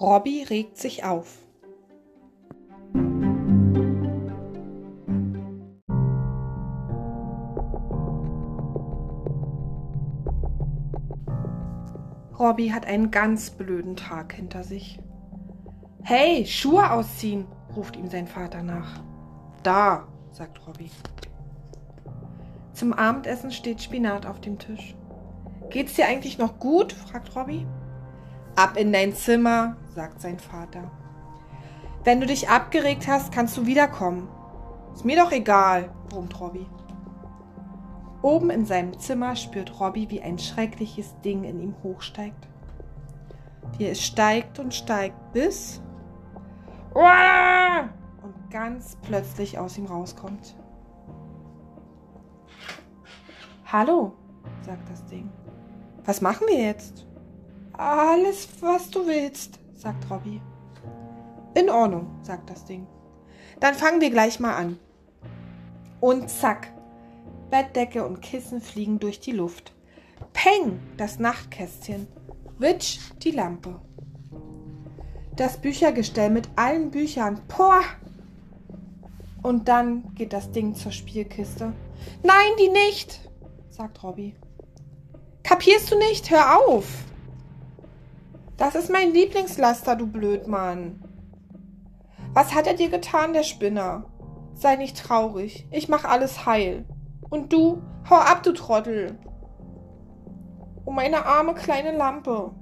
Robby regt sich auf. Robby hat einen ganz blöden Tag hinter sich. Hey, Schuhe ausziehen, ruft ihm sein Vater nach. Da, sagt Robby. Zum Abendessen steht Spinat auf dem Tisch. Geht's dir eigentlich noch gut? fragt Robby. Ab in dein Zimmer, sagt sein Vater. Wenn du dich abgeregt hast, kannst du wiederkommen. Ist mir doch egal, brummt Robby. Oben in seinem Zimmer spürt Robby, wie ein schreckliches Ding in ihm hochsteigt. Wie es steigt und steigt, bis und ganz plötzlich aus ihm rauskommt. Hallo, sagt das Ding. Was machen wir jetzt? Alles, was du willst, sagt Robby. In Ordnung, sagt das Ding. Dann fangen wir gleich mal an. Und zack, Bettdecke und Kissen fliegen durch die Luft. Peng, das Nachtkästchen. Witsch, die Lampe. Das Büchergestell mit allen Büchern. Poah! Und dann geht das Ding zur Spielkiste. Nein, die nicht, sagt Robby. Kapierst du nicht? Hör auf! Das ist mein Lieblingslaster, du Blödmann. Was hat er dir getan, der Spinner? Sei nicht traurig, ich mach alles heil. Und du, hau ab, du Trottel. Oh, meine arme kleine Lampe.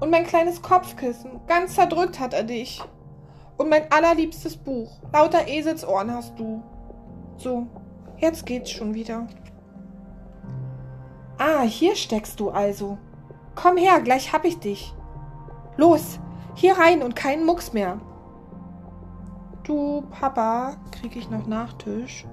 Und mein kleines Kopfkissen, ganz zerdrückt hat er dich. Und mein allerliebstes Buch, lauter Eselsohren hast du. So, jetzt geht's schon wieder. Ah, hier steckst du also. Komm her, gleich hab ich dich. Los, hier rein und keinen Mucks mehr. Du, Papa, krieg ich noch Nachtisch?